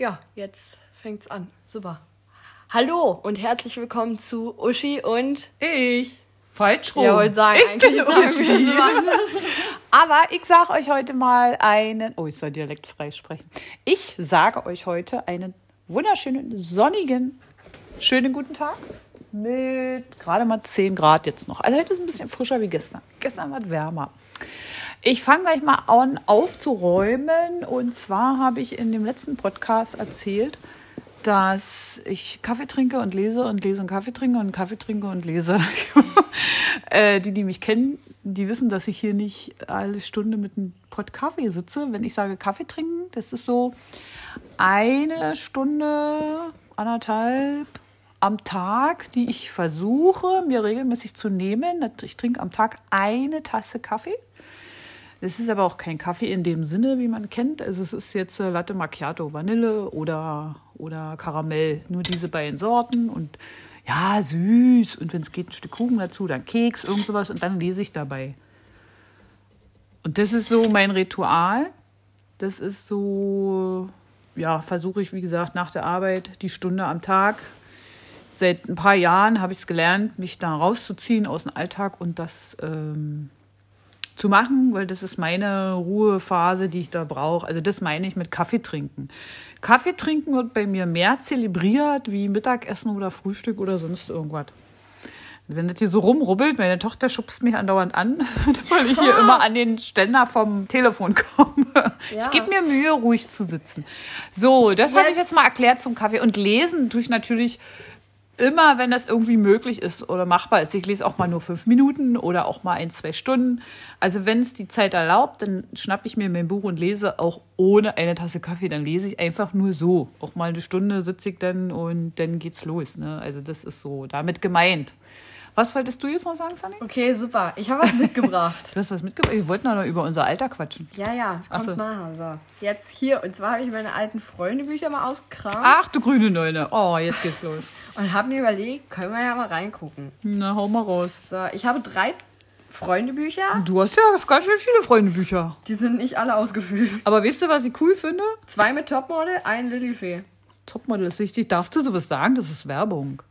Ja, jetzt fängt's an. Super. Hallo und herzlich willkommen zu Uschi und Ich. Falsch rum. Ja, wollte sagen, ich eigentlich bin sagen Uschi. wir anders. Aber ich sage euch heute mal einen. Oh, ich soll dialektfrei sprechen. Ich sage euch heute einen wunderschönen, sonnigen, schönen guten Tag. Mit gerade mal 10 Grad jetzt noch. Also heute ist ein bisschen frischer wie gestern. Gestern war es wärmer. Ich fange gleich mal an aufzuräumen. Und zwar habe ich in dem letzten Podcast erzählt, dass ich Kaffee trinke und lese und lese und Kaffee trinke und Kaffee trinke und lese. äh, die, die mich kennen, die wissen, dass ich hier nicht alle Stunde mit einem Pott Kaffee sitze. Wenn ich sage Kaffee trinken, das ist so eine Stunde, anderthalb am Tag, die ich versuche, mir regelmäßig zu nehmen. Ich trinke am Tag eine Tasse Kaffee. Es ist aber auch kein Kaffee in dem Sinne, wie man kennt. Also es ist jetzt äh, Latte Macchiato Vanille oder, oder Karamell. Nur diese beiden Sorten und ja, süß. Und wenn es geht, ein Stück Kuchen dazu, dann Keks, irgend sowas. Und dann lese ich dabei. Und das ist so mein Ritual. Das ist so, ja, versuche ich, wie gesagt, nach der Arbeit die Stunde am Tag. Seit ein paar Jahren habe ich es gelernt, mich da rauszuziehen aus dem Alltag und das ähm, zu machen, weil das ist meine Ruhephase, die ich da brauche. Also das meine ich mit Kaffee trinken. Kaffee trinken wird bei mir mehr zelebriert wie Mittagessen oder Frühstück oder sonst irgendwas. Wenn das hier so rumrubbelt, meine Tochter schubst mich andauernd an, weil ich hier immer an den Ständer vom Telefon komme. Ja. Ich gebe mir Mühe, ruhig zu sitzen. So, das habe ich Jetzt- jetzt mal erklärt zum Kaffee. Und lesen tue ich natürlich immer, wenn das irgendwie möglich ist oder machbar ist. Ich lese auch mal nur fünf Minuten oder auch mal ein, zwei Stunden. Also wenn es die Zeit erlaubt, dann schnappe ich mir mein Buch und lese auch ohne eine Tasse Kaffee. Dann lese ich einfach nur so. Auch mal eine Stunde sitze ich dann und dann geht's los. Ne? Also das ist so damit gemeint. Was wolltest du jetzt noch sagen, Sunny? Okay, super. Ich habe was mitgebracht. Du hast was mitgebracht? Wir wollten doch noch über unser Alter quatschen. Ja, ja, Ach kommt so. nachher. So, jetzt hier. Und zwar habe ich meine alten Freundebücher mal ausgekramt Ach, du grüne Neune. Oh, jetzt geht's los. und habe mir überlegt, können wir ja mal reingucken. Na, hau mal raus. So, ich habe drei Freundebücher. Du hast ja ganz schön viele Freundebücher. Die sind nicht alle ausgefüllt. Aber weißt du, was ich cool finde? Zwei mit Topmodel, ein Lilifee. Topmodel ist wichtig. Darfst du sowas sagen? Das ist Werbung.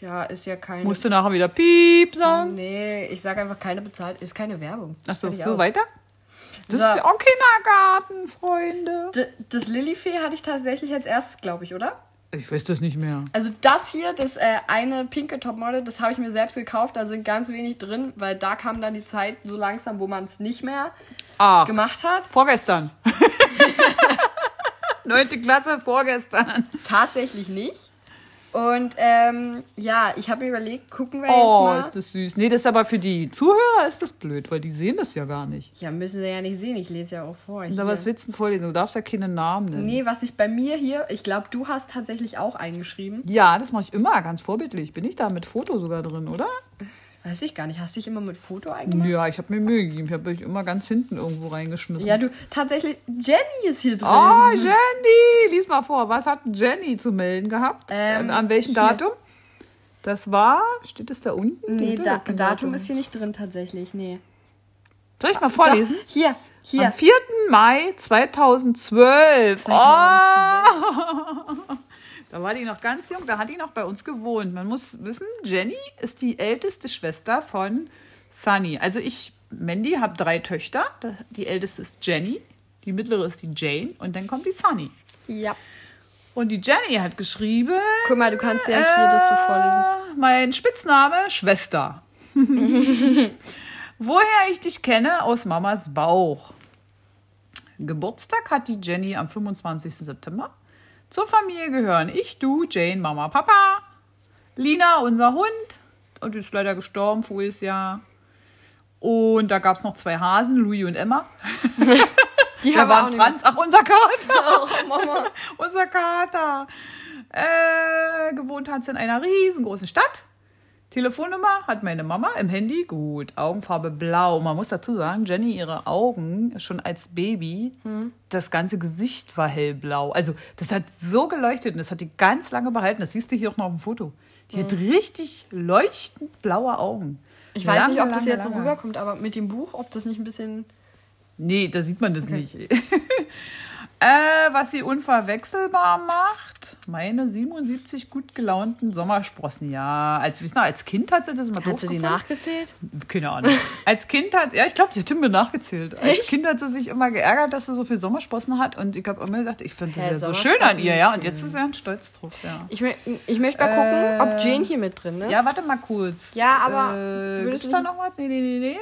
Tja, ist ja keine. Musst du nachher wieder Piep sagen? Nee, ich sage einfach keine bezahlt, ist keine Werbung. Achso, so aus. weiter? Das So. ist ja auch Kindergarten, Freunde. D das Lilifee hatte ich tatsächlich als erstes, glaube ich, oder? Ich weiß das nicht mehr. Also das hier, das äh, eine pinke Topmodel, das habe ich mir selbst gekauft. Da sind ganz wenig drin, weil da kam dann die Zeit so langsam, wo man es nicht mehr Ah, gemacht hat. vorgestern. Neunte Klasse, vorgestern. Tatsächlich nicht. Und ähm, ja, ich habe mir überlegt, gucken wir Oh, jetzt mal. ist das süß. Nee, das ist aber für die Zuhörer ist das blöd, weil die sehen das ja gar nicht. ja, müssen sie ja nicht sehen. Ich lese ja auch vor. Hier. was willst du denn vorlesen? Du darfst ja keinen Namen nennen. Nee, was ich bei mir hier, ich glaube, du hast tatsächlich auch eingeschrieben. Ja, das mache ich immer ganz vorbildlich. Bin ich da mit Foto sogar drin, oder? Weiß ich gar nicht. Hast du dich immer mit Foto eingemacht? Ja, ich habe mir Mühe gegeben. Ich habe euch immer ganz hinten irgendwo reingeschmissen. Ja, du, tatsächlich, Jenny ist hier drin. Oh, Jenny! Lies mal vor, was hat Jenny zu melden gehabt? Ähm, An- An welchem. Datum? Das war, steht es da unten? nee, da, kein Datum ist hier nicht drin tatsächlich. Nee. Soll ich mal vorlesen? Doch, hier, hier. Am 4. Mai 2012. 2012. Oh, da war die noch ganz jung, da hat die noch bei uns gewohnt. Man muss wissen, Jenny ist die älteste Schwester von Sunny. Also ich, Mandy, habe drei Töchter. Die älteste ist Jenny, die mittlere ist die Jane und dann kommt die Sunny. Ja. Und die Jenny hat geschrieben. Guck mal, du kannst ja hier das so vorlesen. Äh, Mein Spitzname Schwester. Woher ich dich kenne? Aus Mamas Bauch. Geburtstag hat die Jenny am 25. September. Zur Familie gehören ich, du, Jane, Mama, Papa, Lina, unser Hund. Und ist leider gestorben voriges Jahr. Und da gab es noch zwei Hasen, Louis und Emma. Die Da haben wir auch war nicht Franz. Ach, unser Kater. Oh, Mama. Unser Kater. Äh, gewohnt hat sie in einer riesengroßen Stadt. Telefonnummer hat meine Mama im Handy. Gut, Augenfarbe blau. Man muss dazu sagen, Jenny, ihre Augen schon als Baby, das ganze Gesicht war hellblau. Also, das hat so geleuchtet und das hat die ganz lange behalten. Das siehst du hier auch noch auf dem Foto. Die hat richtig leuchtend blaue Augen. Ich weiß nicht, ob Lange, das lange, jetzt so lange. rüberkommt, aber mit dem Buch, ob das nicht ein bisschen. Nee, da sieht man das Okay. nicht. Äh, was sie unverwechselbar macht, meine 77 gut gelaunten Sommersprossen. Ja, als, wisst ihr, als Kind hat sie das immer Hat sie die gefunden. nachgezählt? Keine Ahnung. Als Kind hat, ja, ich glaube, sie hat mir nachgezählt. Als Echt? Kind hat sie sich immer geärgert, dass sie so viel Sommersprossen hat. Und ich habe immer gedacht, ich finde das Hä, ja so schön an ihr, ja. Und jetzt ist er ganz stolz drauf, ja. Ich, mö ich möchte mal gucken, Äh, ob Jane hier mit drin ist. Ja, warte mal kurz. Ja, aber Äh, würdest gibt's du da noch was? Nee, nee, nee, nee.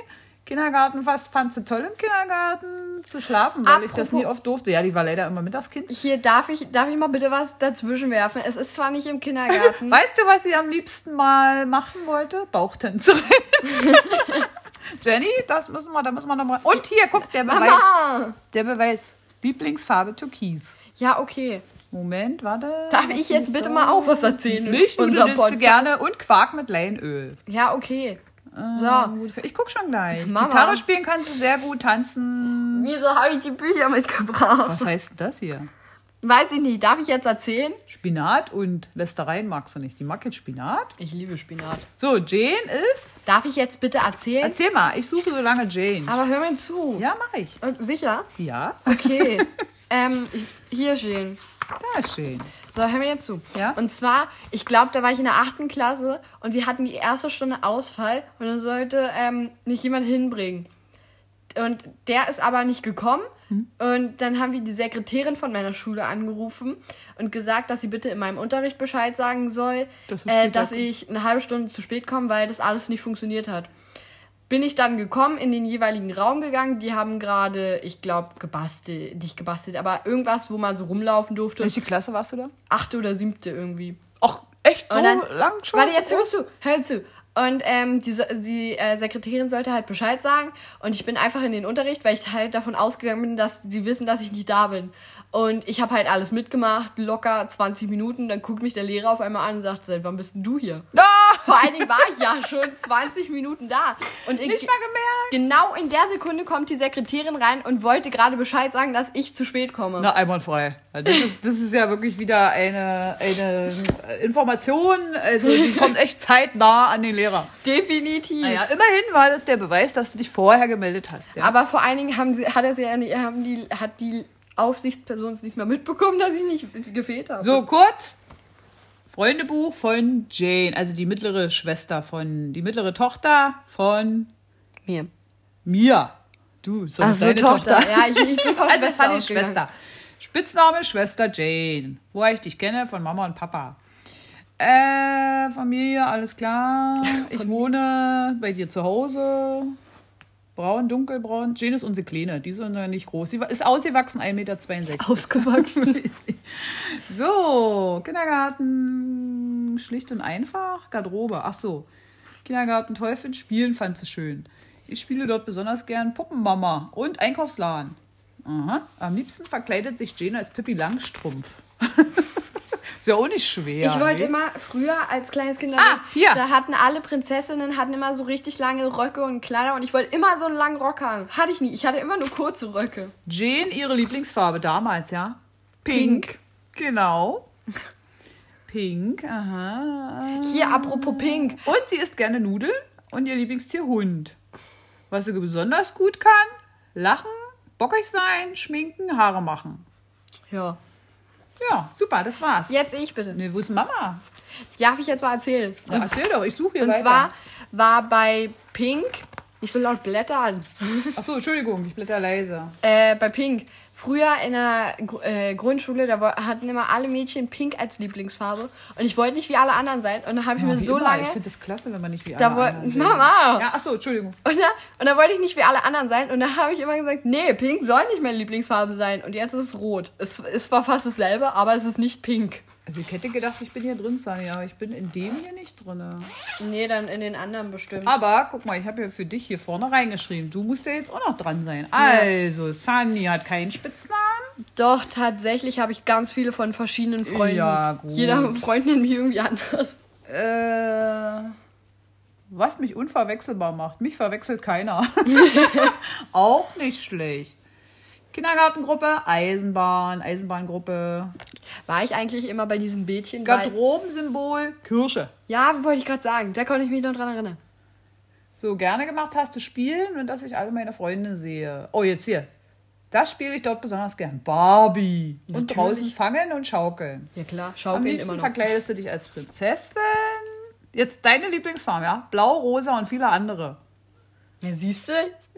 Kindergarten, was fandst du toll im Kindergarten? Zu schlafen, weil ich das Apropos- nie oft durfte. Ja, die war leider immer Mittagskind. Hier darf ich, darf ich mal bitte was dazwischen werfen. Es ist zwar nicht im Kindergarten. Weißt du, was sie am liebsten mal machen wollte? Bauchtänzerin. Jenny, das müssen wir, da müssen wir nochmal. Und hier, guck, der Beweis. Mama! Der Beweis. Lieblingsfarbe Türkis. Ja, okay. Moment, warte. Darf ich jetzt bitte mal auch was erzählen? Unser nudelst du gerne und Quark mit Leinöl. Ja, okay. So. Gut, Ich guck schon gleich. Mama. Gitarre spielen kannst du sehr gut, tanzen. Wieso habe ich die Bücher mitgebracht? Was heißt denn das hier? Weiß ich nicht. Darf ich jetzt erzählen? Spinat und Lästereien magst du nicht. Die mag jetzt Spinat. Ich liebe Spinat. So, Jane ist. Darf ich jetzt bitte erzählen? Erzähl mal, ich suche so lange Jane. Aber hör mir zu. Ja, mach ich. Äh, Sicher? Ja, Okay. ähm, ich- hier stehen. da ist schön. So, hör mir jetzt zu. Ja? Und zwar, ich glaube, da war ich in der achten Klasse und wir hatten die erste Stunde Ausfall und dann sollte ähm, mich jemand hinbringen. Und der ist aber nicht gekommen. Hm. Und dann haben wir die Sekretärin von meiner Schule angerufen und gesagt, dass sie bitte in meinem Unterricht Bescheid sagen soll, Dass du äh, dass ich eine halbe Stunde zu spät komme, weil das alles nicht funktioniert hat. Bin ich dann gekommen, in den jeweiligen Raum gegangen. Die haben gerade, ich glaube, gebastelt, nicht gebastelt, aber irgendwas, wo man so rumlaufen durfte. Welche Klasse warst du da? Achte oder siebte irgendwie. Ach, echt so dann- lang schon? Warte, jetzt hör zu, hör zu. Und ähm, die, die äh, Sekretärin sollte halt Bescheid sagen. Und ich bin einfach in den Unterricht, weil ich halt davon ausgegangen bin, dass sie wissen, dass ich nicht da bin. Und ich habe halt alles mitgemacht, locker 20 Minuten. Dann guckt mich der Lehrer auf einmal an und sagt, seit wann bist denn du hier? Ah! Vor allen Dingen war ich ja schon 20 Minuten da. Und in, Nicht mal gemerkt. genau in der Sekunde kommt die Sekretärin rein und wollte gerade Bescheid sagen, dass ich zu spät komme. Na, einwandfrei. Ja, Das ist, das ist ja wirklich wieder eine, eine Information, also die kommt echt zeitnah an den Lehrer. Definitiv. Naja, immerhin war das der Beweis, dass du dich vorher gemeldet hast. Ja? Aber vor allen Dingen haben sie, hat er sie haben die, hat die Aufsichtsperson es nicht mehr mitbekommen, dass ich nicht gefehlt habe. So, kurz. Freundebuch von Jane, also die mittlere Schwester von, die mittlere Tochter von Mir. mir. Du, so Ach so, deine Tochter. Ja, ich, ich bin von Also es Schwester. Schwester. Spitzname Schwester Jane. Woher ich dich kenne, von Mama und Papa. Äh, Familie, alles klar. Ich wohne bei dir zu Hause. Braun, dunkelbraun. Jane ist unsere Kleine. Die ist noch nicht groß. Sie ist ausgewachsen, 1,62 Meter. Ausgewachsen. So, Kindergarten, schlicht und einfach. Garderobe, ach so. Kindergarten finden, spielen fand sie schön. Ich spiele dort besonders gern Puppenmama und Einkaufsladen. Aha. Am liebsten verkleidet sich Jane als Pippi Langstrumpf. ist ja auch nicht schwer. Ich wollte ne? immer, früher als kleines Kind, Ah, hier. da hatten alle Prinzessinnen hatten immer so richtig lange Röcke und Kleider und ich wollte immer so einen langen Rock haben. Hatte ich nie. Ich hatte immer nur kurze Röcke. Jane, ihre Lieblingsfarbe damals, ja? Pink. Genau. Pink, aha. Hier, apropos Pink. Und sie isst gerne Nudeln und ihr Lieblingstier Hund. Was sie besonders gut kann, lachen, bockig sein, schminken, Haare machen. Ja. Ja, super, das war's. Jetzt ich bitte. Nee, wo ist Mama? Darf ich jetzt mal erzählen? Ja, erzähl doch, ich suche hier Und weiter. zwar war bei Pink, nicht so laut blättern, Achso, Entschuldigung, ich blätter leise. äh, bei Pink, früher in der äh, Grundschule, da hatten immer alle Mädchen Pink als Lieblingsfarbe. Und ich wollte nicht wie alle anderen sein. Und dann habe ich mir wie so immer, lange. Ich finde das klasse, wenn man nicht wie alle anderen sind. Mama! Ja, achso, Entschuldigung. Und da, und da wollte ich nicht wie alle anderen sein. Und da habe ich immer gesagt, nee, Pink soll nicht meine Lieblingsfarbe sein. Und jetzt ist es rot. Es ist zwar fast dasselbe, aber es ist nicht Pink. Also ich hätte gedacht, ich bin hier drin, Sunny, aber ich bin in dem hier nicht drin. Nee, dann in den anderen bestimmt. Aber guck mal, ich habe ja für dich hier vorne reingeschrieben. Du musst ja jetzt auch noch dran sein. Also, Sunny hat keinen Spitznamen. Doch, tatsächlich habe ich ganz viele von verschiedenen Freunden. Ja, gut. Jeder Freund nennt mich irgendwie anders. Äh, was mich unverwechselbar macht. Mich verwechselt keiner. auch nicht schlecht. Kindergartengruppe, Eisenbahn, Eisenbahngruppe, War ich eigentlich immer bei diesem Bildchen? Garderobensymbol, Kirsche. ja, wollte ich gerade sagen. Da konnte ich mich noch dran erinnern. So gerne gemacht hast du spielen und dass ich alle meine Freunde sehe. Oh, jetzt hier. Das spiele ich dort besonders gern. Barbie. Und Natürlich. draußen fangen und schaukeln. Ja klar, Am schaukeln liebsten immer noch. verkleidest du dich als Prinzessin. Jetzt deine Lieblingsfarbe, ja? Blau, rosa und viele andere. Ja, siehst du,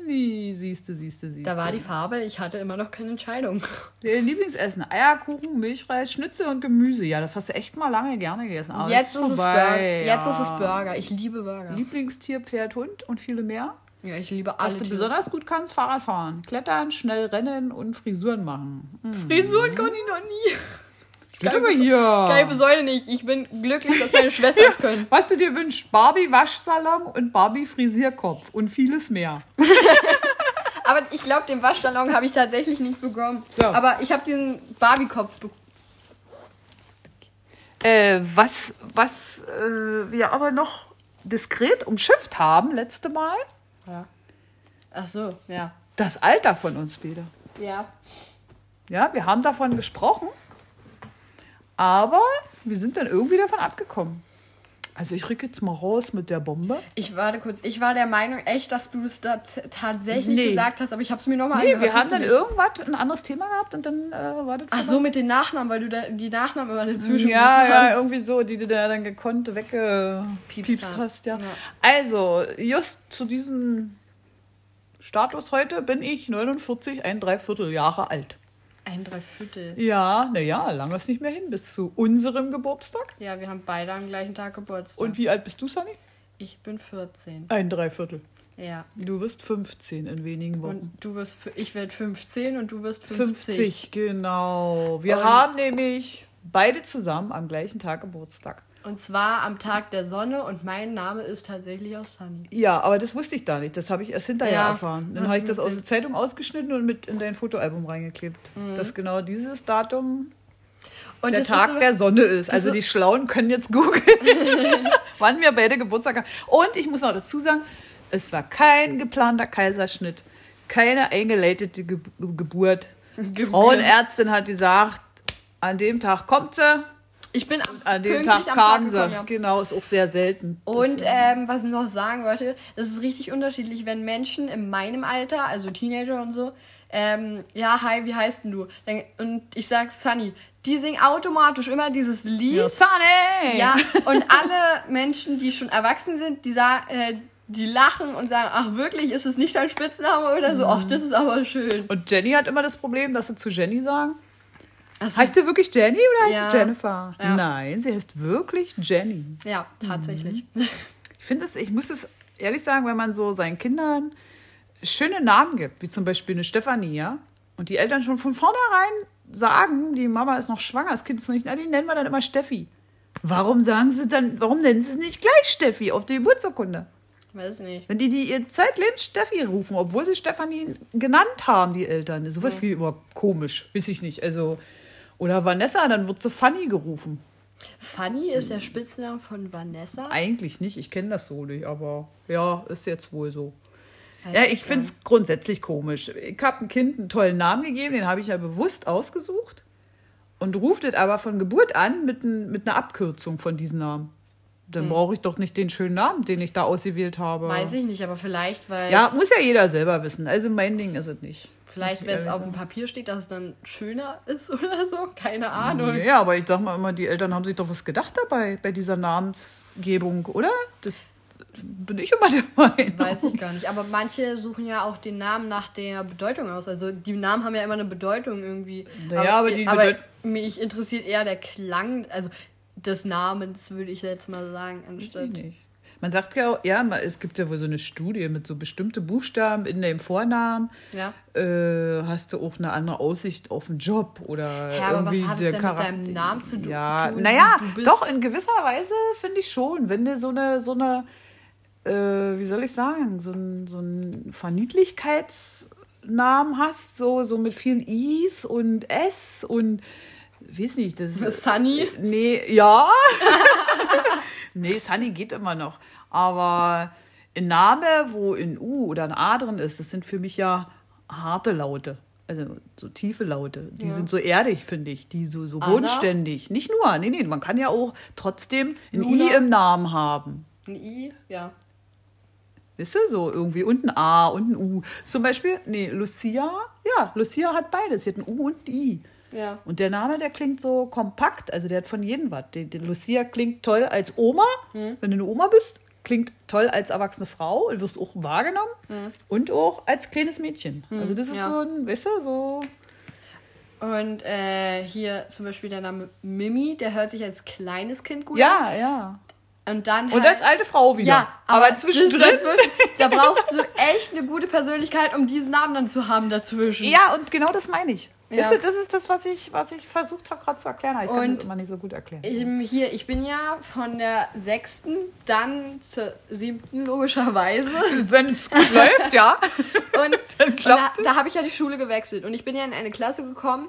Wie siehst du, siehst du, siehst da war die Farbe, ich hatte immer noch keine Entscheidung. Dein Lieblingsessen, Eierkuchen, Milchreis, Schnitzel und Gemüse. Ja, das hast du echt mal lange gerne gegessen. Aber jetzt das ist, es Burger. Jetzt ja. ist es Burger. Ich liebe Burger. Lieblingstier, Pferd, Hund und viele mehr. Ja, ich liebe alle Was du Tiere. besonders gut kannst, Fahrrad fahren, klettern, schnell rennen und Frisuren machen. Hm. Frisuren kann ich noch nie. Steht aber hier. Geil bis heute nicht. Ich bin glücklich, dass meine Schwestern es können. Was du dir wünschst, Barbie Waschsalon und Barbie Frisierkopf und vieles mehr. Aber ich glaube, den Waschsalon habe ich tatsächlich nicht bekommen. Ja. Aber ich habe diesen Barbie-Kopf bekommen. Äh, was was äh, wir aber noch diskret umschifft haben letzte Mal, Ja. Ach so, ja. das Alter von uns wieder. Ja. Ja, wir haben davon gesprochen, aber wir sind dann irgendwie davon abgekommen. Also ich rück jetzt mal raus mit der Bombe. Ich warte kurz. Ich war der Meinung echt, dass du es da tatsächlich Nee. gesagt hast, aber ich habe es mir nochmal Nee, angehört. wir haben dann nicht? irgendwas, ein anderes Thema gehabt und dann äh, war das Ach so, mit den Nachnamen, weil du da, die Nachnamen immer dazwischen Ja, ja, hast. irgendwie so, die du da dann gekonnt weggepiepst Piepst hast, ja. Ja. Also, just zu diesem Status heute bin ich 49, ein Dreiviertel Jahre alt. Ein Dreiviertel. Ja, naja, lange ist nicht mehr hin, bis zu unserem Geburtstag. Ja, wir haben beide am gleichen Tag Geburtstag. Und wie alt bist du, Sunny? ich bin 14. Ein Dreiviertel. Ja. Du wirst 15 in wenigen Wochen. Und du wirst, ich werde 15 und du wirst 50. 50, genau. Wir Und- haben nämlich beide zusammen am gleichen Tag Geburtstag. Und zwar am Tag der Sonne und mein Name ist tatsächlich auch Sunny. Ja, aber das wusste ich da nicht. Das habe ich erst hinterher Ja, erfahren. Dann habe ich das aus der. Zeitung ausgeschnitten und mit in dein Fotoalbum reingeklebt. Dass genau dieses Datum Und der Tag der Sonne ist. Also die Schlauen können jetzt googeln, wann wir beide Geburtstag haben. Und ich muss noch dazu sagen, es war kein geplanter Kaiserschnitt, keine eingeleitete Ge Geburt. Die Frauenärztin hat gesagt, an dem Tag kommt sie, Ich bin an dem Tag am kam Tag sie. gekommen, ja. Genau, ist auch sehr selten. Und ähm, was ich noch sagen wollte, das ist richtig unterschiedlich, wenn Menschen in meinem Alter, also Teenager und so, ähm, ja, hi, wie heißt denn du? Und ich sag Sunny, die singen automatisch immer dieses Lied. ja, Sunny! Ja, und alle Menschen, die schon erwachsen sind, die sagen, äh, die lachen und sagen, ach wirklich, ist es nicht dein Spitzname oder so? Ach, das ist aber schön. Und Jenny hat immer das Problem, dass sie zu Jenny sagen. Also, Heißt du wirklich Jenny oder heißt Ja. sie Jennifer? Ja. Nein, sie heißt wirklich Jenny. ja, tatsächlich. Ich finde es, ich muss es ehrlich sagen, wenn man so seinen Kindern schöne Namen gibt, wie zum Beispiel eine Stefanie, ja, und die Eltern schon von vornherein sagen, die Mama ist noch schwanger, das Kind ist noch nicht, na, die nennen wir dann immer Steffi. Warum sagen sie dann, warum nennen sie es nicht gleich Steffi auf die Geburtsurkunde? Weiß nicht. Wenn die die ihr zeitlebens Steffi rufen, obwohl sie Stefanie genannt haben, die Eltern. Sowas wie immer komisch, weiß ich nicht. Also, oder Vanessa, dann wird sie Fanny gerufen. Fanny ist der Spitzname von Vanessa. Eigentlich nicht, ich kenne das so nicht, aber ja, ist jetzt wohl so. Weiß Ja, ich finde es grundsätzlich komisch. Ich habe einem Kind einen tollen Namen gegeben, den habe ich ja bewusst ausgesucht und ruft es aber von Geburt an mit, ein, mit einer Abkürzung von diesem Namen. Dann brauche ich doch nicht den schönen Namen, den ich da ausgewählt habe. Weiß ich nicht, aber vielleicht, weil Ja, muss ja jeder selber wissen. Also mein Ding ist es nicht. vielleicht, wenn es auf dem Papier steht, dass es dann schöner ist oder so. Keine Ahnung. Ja, aber ich sag mal immer, die Eltern haben sich doch was gedacht dabei, bei dieser Namensgebung, oder? Das bin ich immer der Meinung. Weiß ich gar nicht. Aber manche suchen ja auch den Namen nach der Bedeutung aus. Also die Namen haben ja immer eine Bedeutung irgendwie. Naja, aber die aber mich interessiert eher der Klang, also des Namens, würde ich jetzt mal sagen, anstatt. Man sagt ja, auch- ja, es gibt ja wohl so eine Studie mit so bestimmte Buchstaben in dem Vornamen. Ja. Äh, hast du auch eine andere Aussicht auf den Job oder Ja, aber was irgendwie hat es der denn mit deinem Namen zu ja, tun, Naja, doch, in gewisser Weise finde ich schon. Wenn du so eine, so eine äh, wie soll ich sagen, so ein, so ein Verniedlichkeitsnamen hast, so, so mit vielen I's und S und weiß nicht, das Sunny? Nee, ja. nee, Sunny geht immer noch. Aber ein Name, wo ein U oder ein A drin ist, das sind für mich ja harte Laute. Also so tiefe Laute. Die Ja. sind so erdig, finde ich. Die so, so Anna? bodenständig. Nicht nur, nee, nee, man kann ja auch trotzdem ein Luna? I im Namen haben. Ein I? Ja. Weißt du, so irgendwie und ein A und ein U. Zum Beispiel, nee, Lucia, ja, Lucia hat beides. Sie hat ein U und ein I. Ja. Und der Name, der klingt so kompakt, also der hat von jedem was. Die, die Lucia klingt toll als Oma, Hm. wenn du eine Oma bist. Klingt toll als erwachsene Frau und wirst auch wahrgenommen. Und auch als kleines Mädchen. Also das ist Hm. ja. so ein, weißt du, so... Und äh, hier zum Beispiel der Name Mimi, der hört sich als kleines Kind gut an. Ja, ja. Und dann Und halt, als alte Frau wieder. Ja, aber, ist zwischendrin... dazwischen, da brauchst du echt eine gute Persönlichkeit, um diesen Namen dann zu haben dazwischen. Ja, und genau das meine ich. Ja. Du, das ist das, was ich, was ich versucht habe gerade zu erklären. Ich kann Und- das immer nicht so gut erklären. Ähm, hier, ich bin ja von der sechsten dann zur siebten logischerweise. Wenn es gut läuft, ja. Und, Dann und da, da habe ich ja die Schule gewechselt. Und ich bin ja in eine Klasse gekommen,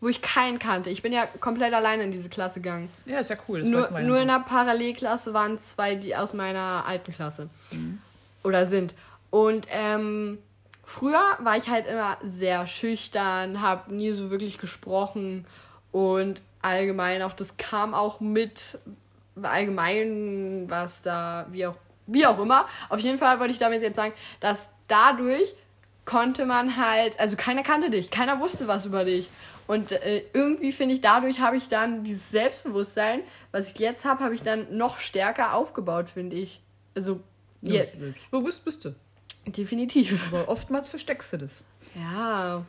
wo ich keinen kannte. Ich bin ja komplett alleine in diese Klasse gegangen. Ja, ist ja cool. Nur, nur so. in der Parallelklasse waren zwei, die aus meiner alten Klasse. Oder sind. Und ähm, früher war ich halt immer sehr schüchtern, habe nie so wirklich gesprochen und allgemein auch, das kam auch mit allgemein, was da, wie auch, wie auch immer. Auf jeden Fall wollte ich damit jetzt sagen, dass dadurch konnte man halt, also keiner kannte dich, keiner wusste was über dich. Und äh, irgendwie finde ich, dadurch habe ich dann dieses Selbstbewusstsein, was ich jetzt habe, habe ich dann noch stärker aufgebaut, finde ich. Also, Ja, jetzt, selbstbewusst bist du. Definitiv. Aber oftmals versteckst du das. Ja.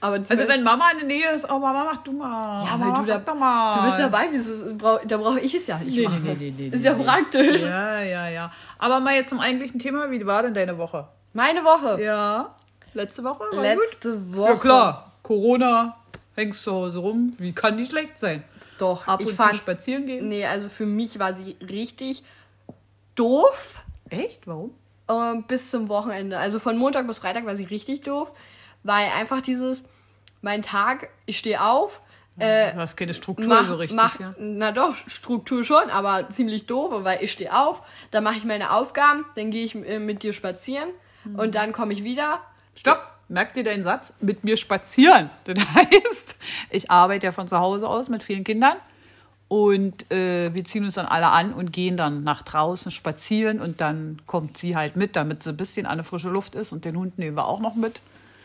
Aber Also wenn Mama in der Nähe ist, oh Mama, mach du mal. Ja, Mama, weil du da- mach doch mal. du bist dabei, ist, da brauche ich es ja nicht Nee, nee, machen. nee, nee, nee, ist nee, ja nee. praktisch. Ja, ja, ja. Aber mal jetzt zum eigentlichen Thema. Wie war denn deine Woche? Meine Woche. Ja. Letzte Woche? War gut? Letzte Woche. Ja, klar. Corona. Hängst zu Hause rum. Wie kann die schlecht sein? Doch, Ab ich und zu fand. spazieren gehen? Nee, also für mich war sie richtig doof. Echt? Warum? Ähm, bis zum Wochenende. Also von Montag bis Freitag war sie richtig doof, weil einfach dieses, mein Tag, ich stehe auf, äh, Du hast keine Struktur mach, so richtig. mach, ja. na doch, Struktur schon, aber ziemlich doof, weil ich stehe auf, dann mache ich meine Aufgaben, dann gehe ich äh, mit dir spazieren Mhm. und dann komme ich wieder. Stopp! Merkt ihr deinen Satz? Mit mir spazieren. Das heißt, ich arbeite ja von zu Hause aus mit vielen Kindern und äh, wir ziehen uns dann alle an und gehen dann nach draußen spazieren und dann kommt sie halt mit, damit sie ein bisschen an der frische Luft ist und den Hund nehmen wir auch noch mit.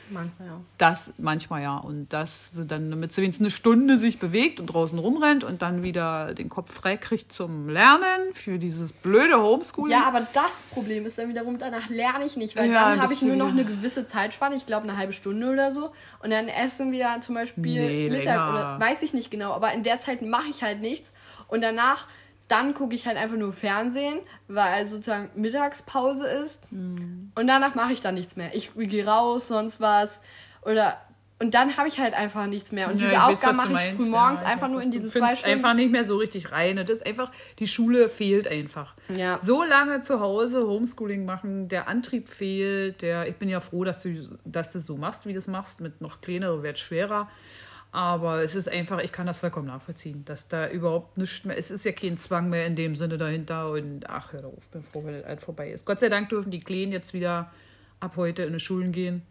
Manchmal, ja. Das manchmal ja. Und das sie dann, damit sie wenigstens eine Stunde sich bewegt und draußen rumrennt und dann wieder den Kopf frei kriegt zum Lernen für dieses blöde Homeschooling. Ja, aber das Problem ist dann wiederum, danach lerne ich nicht, weil Ja, dann habe ich nur noch eine gewisse Zeitspanne, ich glaube eine halbe Stunde oder so. Und dann essen wir zum Beispiel Nee, Mittag länger. oder weiß ich nicht genau, aber in der Zeit mache ich halt nichts. Und danach, dann gucke ich halt einfach nur Fernsehen, weil sozusagen Mittagspause ist. Hm. Und danach mache ich dann nichts mehr. Ich gehe raus, sonst was. Oder. Und dann habe ich halt einfach nichts mehr. Und Ja, diese Aufgaben mache ich früh ja, morgens ich einfach nur in diesen zwei Stunden. einfach nicht mehr so richtig rein. Das ist einfach, die Schule fehlt einfach. Ja. So lange zu Hause Homeschooling machen, der Antrieb fehlt. Der, ich bin ja froh, dass du, dass du so machst, wie du es machst. Mit noch kleinere wird schwerer. Aber es ist einfach, ich kann das vollkommen nachvollziehen, dass da überhaupt nichts mehr, es ist ja kein Zwang mehr in dem Sinne dahinter und ach, hör auf, bin froh, wenn das alt vorbei ist. Gott sei Dank dürfen die Kleinen jetzt wieder ab heute in die Schulen gehen.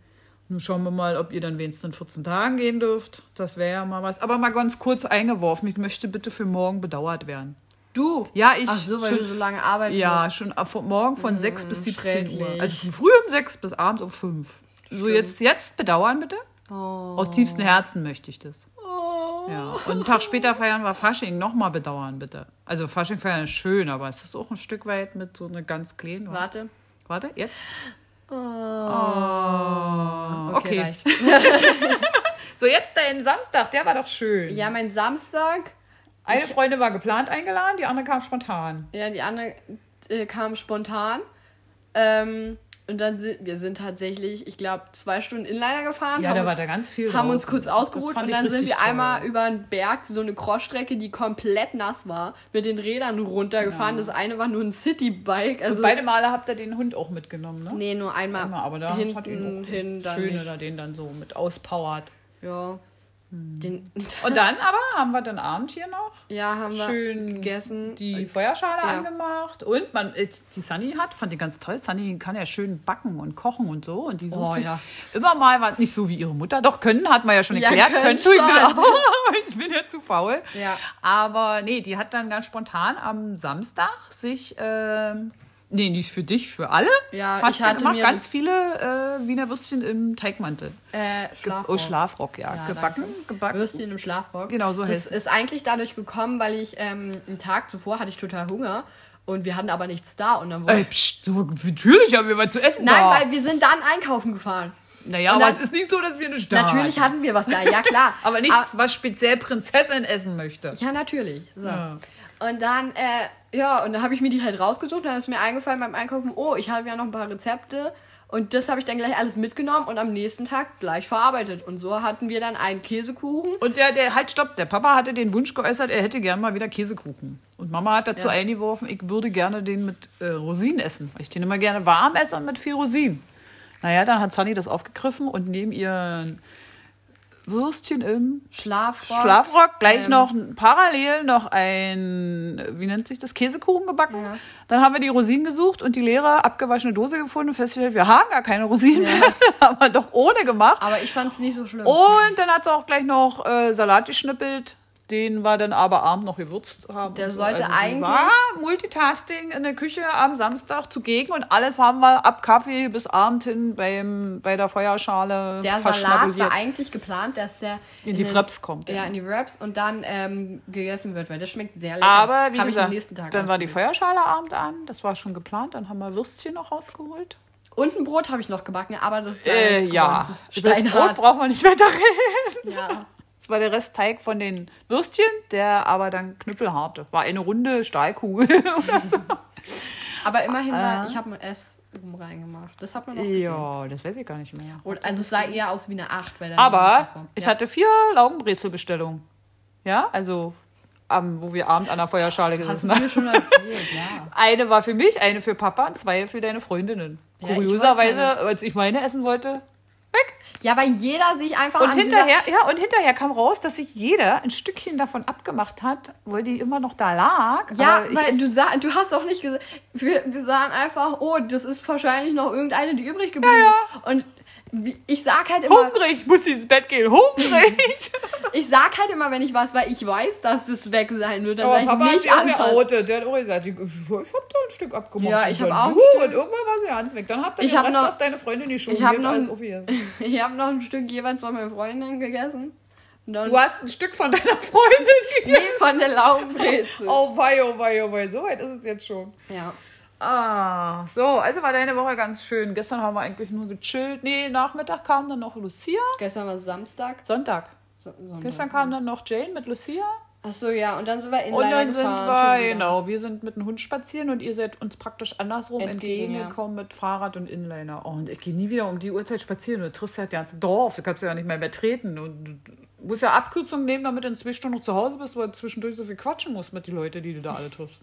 Nun schauen wir mal, ob ihr dann wenigstens in 14 Tagen gehen dürft. Das wäre ja mal was. Aber mal ganz kurz eingeworfen, ich möchte bitte für morgen bedauert werden. Du? Ja, ich. Ach so, weil schon, du so lange arbeiten Ja, musst. schon ab von morgen von 6 bis 17 Uhr. Also von früh um 6 bis abends um 5. So, jetzt, jetzt bedauern bitte. Oh. Aus tiefstem Herzen möchte ich das. Ja. Und einen Tag später feiern wir Fasching. Nochmal bedauern, bitte. Also Fasching feiern ist schön, aber es ist auch ein Stück weit mit so einer ganz kleinen. Warte. Warte, jetzt. Oh. Oh, Okay, okay. So, jetzt dein Samstag, der war doch schön. Ja, mein Samstag, Eine Freundin war geplant eingeladen, die andere kam spontan. ja, die andere äh, kam spontan. Ähm, und dann sind wir sind tatsächlich, ich glaube, zwei Stunden Inliner gefahren. Ja, haben da uns, war da ganz viel haben drauf. uns kurz ausgeruht und dann sind wir toll. einmal über einen Berg, so eine Crossstrecke, die komplett nass war, mit den Rädern runtergefahren. Das eine war nur ein Citybike. Also, Beide Male habt ihr den Hund auch mitgenommen, ne? nee, nur einmal, Einmal, aber da hinten hat ihn hin, schön nicht. oder den dann so mit auspowert. Ja. Den, Und dann aber haben wir den Abend hier noch ja, haben wir schön gegessen. die Feuerschale Ja. angemacht und man die Sunny hat, fand ich ganz toll. Sunny kann ja schön backen und kochen und so und die sucht Oh, ja. immer mal was nicht so wie ihre Mutter. Doch können hat man ja schon Ja, erklärt, können können schon. auch. ich bin ja zu faul. Ja. Aber nee, die hat dann ganz spontan am Samstag sich ähm, Nee, nicht für dich, für alle. Ja, Hast ich hatte gemacht? mir ganz das- viele äh, Wiener Würstchen im Teigmantel. Äh, Schlafrock. Oh, Schlafrock, ja. Ja, gebacken, danke. gebacken. Würstchen im Schlafrock. Genau, so Das heißt es. ist eigentlich dadurch gekommen, weil ich ähm, einen Tag zuvor hatte ich total Hunger und wir hatten aber nichts da und dann wollte Ey, pst, natürlich haben wir was zu essen Nein, da. weil wir sind dann einkaufen gefahren. naja, und aber dann- es ist nicht so, dass wir nicht da Natürlich hatten. wir was da, ja klar. Aber nichts, was speziell Prinzessin essen möchte. Ja, natürlich. So. Ja. Und dann, äh, ja, und dann habe ich mir die halt rausgesucht. Dann ist mir eingefallen beim Einkaufen, oh, ich habe ja noch ein paar Rezepte. Und das habe ich dann gleich alles mitgenommen und am nächsten Tag gleich verarbeitet. Und so hatten wir dann einen Käsekuchen. Und der, der, halt, stopp, der Papa hatte den Wunsch geäußert, er hätte gern mal wieder Käsekuchen. Und Mama hat dazu Ja. eingeworfen, ich würde gerne den mit äh, Rosinen essen. Weil ich den immer gerne warm esse und mit viel Rosinen. Naja, dann hat Sunny das aufgegriffen und neben ihr Würstchen im Schlafrock. Schlafrock gleich Ähm. noch parallel noch ein, wie nennt sich das, Käsekuchen gebacken. Ja. Dann haben wir die Rosinen gesucht und die leere abgewaschene Dose gefunden und festgestellt, wir haben gar keine Rosinen mehr. haben wir doch ohne gemacht. Aber ich fand es nicht so schlimm. Und dann hat sie auch gleich noch äh, Salat geschnippelt, den wir dann aber abend noch gewürzt haben. Der und so. sollte die eigentlich- War Multitasking in der Küche am Samstag zugegen und alles haben wir ab Kaffee bis Abend hin beim, bei der Feuerschale Der Salat war eigentlich geplant, dass der In die den- Fraps kommt, Ja, in die Wraps und dann ähm, gegessen wird, weil das schmeckt sehr lecker. Aber wie Hab ich am gesagt, nächsten Tag dann war die. Feuerschale abend an, das war schon geplant, dann haben wir Würstchen noch rausgeholt. Und ein Brot habe ich noch gebacken, aber das ist Äh, ja, geworden. das Brot brauchen wir nicht weiter reden. Ja. Das war der Rest Teig von den Würstchen, der aber dann knüppelhart. War eine runde Stahlkugel. Aber immerhin war, Ah. ich habe ein S rum reingemacht. Das hat man noch gesehen. ja, das weiß ich gar nicht mehr. Und, also es sah eher aus wie eine 8. Weil Aber war. ich ja. hatte vier Laugenbrezelbestellungen. Ja, also am, wo wir Abend an der Feuerschale Hast gesessen du haben. mir schon erzählt, ja. Eine war für mich, eine für Papa und zwei für deine Freundinnen. Ja, Kurioserweise, als ich meine essen wollte, weg. Ja, weil jeder sich einfach Und hinterher, ja, und hinterher kam raus, dass sich jeder ein Stückchen davon abgemacht hat, weil die immer noch da lag. Ja, weil du, sah, du hast doch nicht gesagt, wir, wir sahen einfach, oh, das ist wahrscheinlich noch irgendeine, die übrig geblieben Ja, ist. Und wie, ich sag halt immer, hungrig, muss sie ins Bett gehen, hungrig. ich sag halt immer, wenn ich was, weil ich weiß, dass es weg sein wird, dann Aber sag ich Papa hat nicht anfassen. outet. Der hat auch gesagt, ich, ich hab da ein Stück abgemacht. Ja, ich hab auch du. Und irgendwann war sie ganz weg. Dann habt ihr Ich den Rest noch- auf deine Freundin geschoben. ich hab Die hat noch- alles aufgegessen. Ich habe noch ein Stück jeweils von meiner Freundin gegessen. Dann, Du hast ein Stück von deiner Freundin gegessen. nee, von der Laugenbrezel. Oh wei, oh wei, oh wei. So weit ist es jetzt schon. Ja. Ah, so, also war deine Woche ganz schön. Gestern haben wir eigentlich nur gechillt. Nee, Nachmittag kam dann noch Lucia. Gestern war Samstag. Sonntag. So, Sonntag. Gestern kam dann noch Jane mit Lucia. Ach so, ja, und dann sind wir Und Inliner dann sind gefahren. wir, schon wieder. genau, wir sind mit dem Hund spazieren und ihr seid uns praktisch andersrum Entgegen, entgegengekommen mit Fahrrad und Inliner. Oh, und ich gehe nie wieder um die Uhrzeit spazieren. Du triffst ja das ganze Dorf, du kannst ja nicht mehr betreten. Und du musst ja Abkürzungen nehmen, damit du in zwei Stunden noch zu Hause bist, weil du zwischendurch so viel quatschen musst mit den Leuten, die du da alle triffst.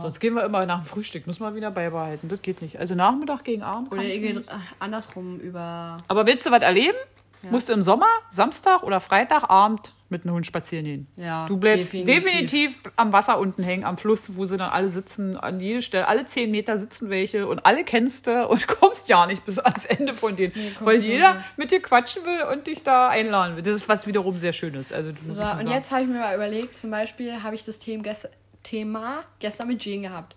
Sonst gehen wir immer nach dem Frühstück, müssen wir wieder beibehalten. Das geht nicht. Also Nachmittag gegen Abend. Oder ihr geht andersrum über. Aber willst du was erleben? Musst du im Sommer, Samstag oder Freitagabend mit einem Hund spazieren gehen. Ja, Du bleibst definitiv. definitiv. am Wasser unten hängen, am Fluss, wo sie dann alle sitzen, an jeder Stelle, alle zehn Meter sitzen welche und alle kennst du und kommst ja nicht bis ans Ende von denen, kommst weil jeder nicht. mit dir quatschen will und dich da einladen will. Das ist was wiederum sehr Schönes. Also, So, und sagen. jetzt habe ich mir mal überlegt, zum Beispiel habe ich das Thema, gest Thema gestern mit Jean gehabt.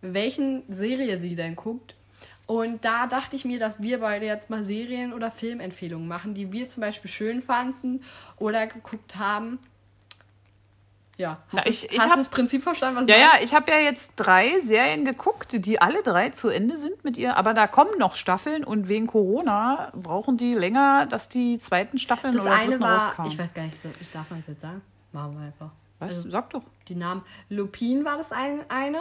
Welchen Serie sie denn guckt. Und da dachte ich mir, dass wir beide jetzt mal Serien- oder Filmempfehlungen machen, die wir zum Beispiel schön fanden oder geguckt haben. Ja, hast, Na, du, ich- ich hast hab- das Prinzip verstanden, was Ja, ich ja, ich habe ja jetzt drei Serien geguckt, die alle drei zu Ende sind mit ihr, aber da kommen noch Staffeln und wegen Corona brauchen die länger, dass die zweiten Staffeln Das oder eine dritten war, rauskamen. ich weiß gar nicht, so- ich darf man es jetzt sagen? Machen wir einfach. Was? Also, Sag doch. die Namen. Lupin war das ein, eine.